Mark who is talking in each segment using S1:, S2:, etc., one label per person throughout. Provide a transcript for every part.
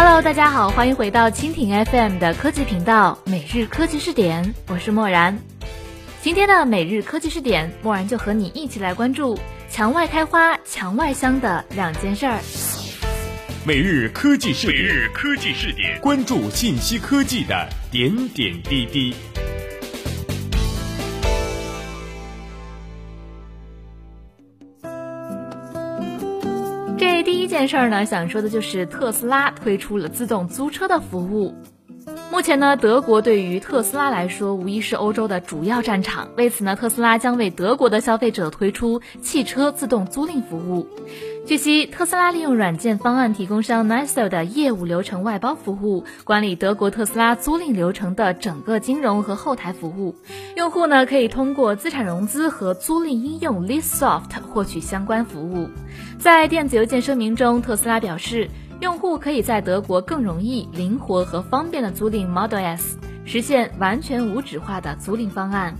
S1: Hello，大家好，欢迎回到蜻蜓 FM 的科技频道每日科技视点，我是默然。今天的每日科技视点，默然就和你一起来关注墙外开花、墙外香的两件事儿。
S2: 每日科技视点，
S3: 每日科技视点，
S2: 关注信息科技的点点滴滴。
S1: 第一件事儿呢，想说的就是特斯拉推出了自动租车的服务。目前呢，德国对于特斯拉来说，无疑是欧洲的主要战场。为此呢，特斯拉将为德国的消费者推出汽车自动租赁服务。据悉，特斯拉利用软件方案提供商 Niso 的业务流程外包服务，管理德国特斯拉租赁流程的整个金融和后台服务。用户呢，可以通过资产融资和租赁应用 LeaseSoft 获取相关服务。在电子邮件声明中，特斯拉表示。用户可以在德国更容易、灵活和方便的租赁 Model S，实现完全无纸化的租赁方案。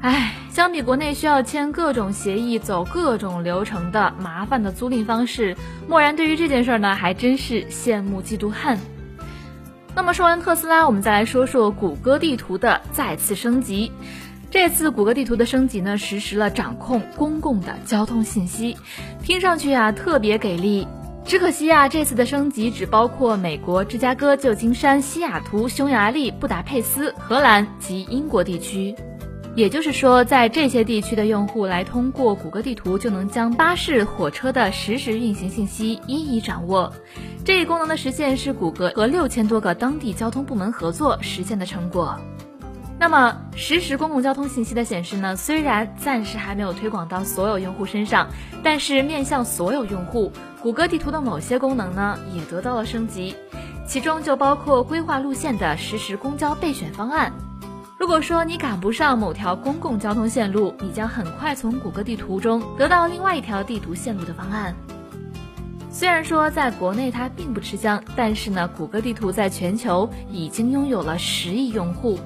S1: 唉，相比国内需要签各种协议、走各种流程的麻烦的租赁方式，漠然对于这件事儿呢，还真是羡慕嫉妒恨。那么说完特斯拉，我们再来说说谷歌地图的再次升级。这次谷歌地图的升级呢，实施了掌控公共的交通信息，听上去啊特别给力。只可惜啊，这次的升级只包括美国芝加哥、旧金山、西雅图、匈牙利、布达佩斯、荷兰及英国地区。也就是说，在这些地区的用户来通过谷歌地图，就能将巴士、火车的实时运行信息一一掌握。这一功能的实现是谷歌和六千多个当地交通部门合作实现的成果。那么，实时公共交通信息的显示呢？虽然暂时还没有推广到所有用户身上，但是面向所有用户，谷歌地图的某些功能呢也得到了升级，其中就包括规划路线的实时公交备选方案。如果说你赶不上某条公共交通线路，你将很快从谷歌地图中得到另外一条地图线路的方案。虽然说在国内它并不吃香，但是呢，谷歌地图在全球已经拥有了十亿用户，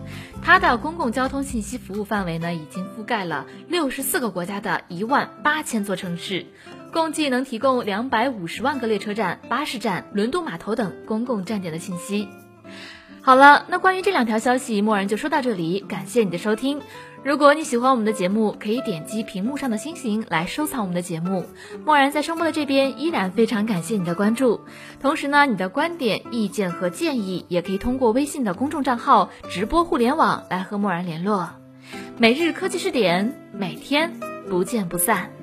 S1: 它的公共交通信息服务范围呢，已经覆盖了六十四个国家的一万八千座城市，共计能提供两百五十万个列车站、巴士站、轮渡码头等公共站点的信息。好了，那关于这两条消息，默然就说到这里，感谢你的收听。如果你喜欢我们的节目，可以点击屏幕上的星星来收藏我们的节目。默然在声波的这边依然非常感谢你的关注，同时呢，你的观点、意见和建议也可以通过微信的公众账号“直播互联网”来和默然联络。每日科技视点，每天不见不散。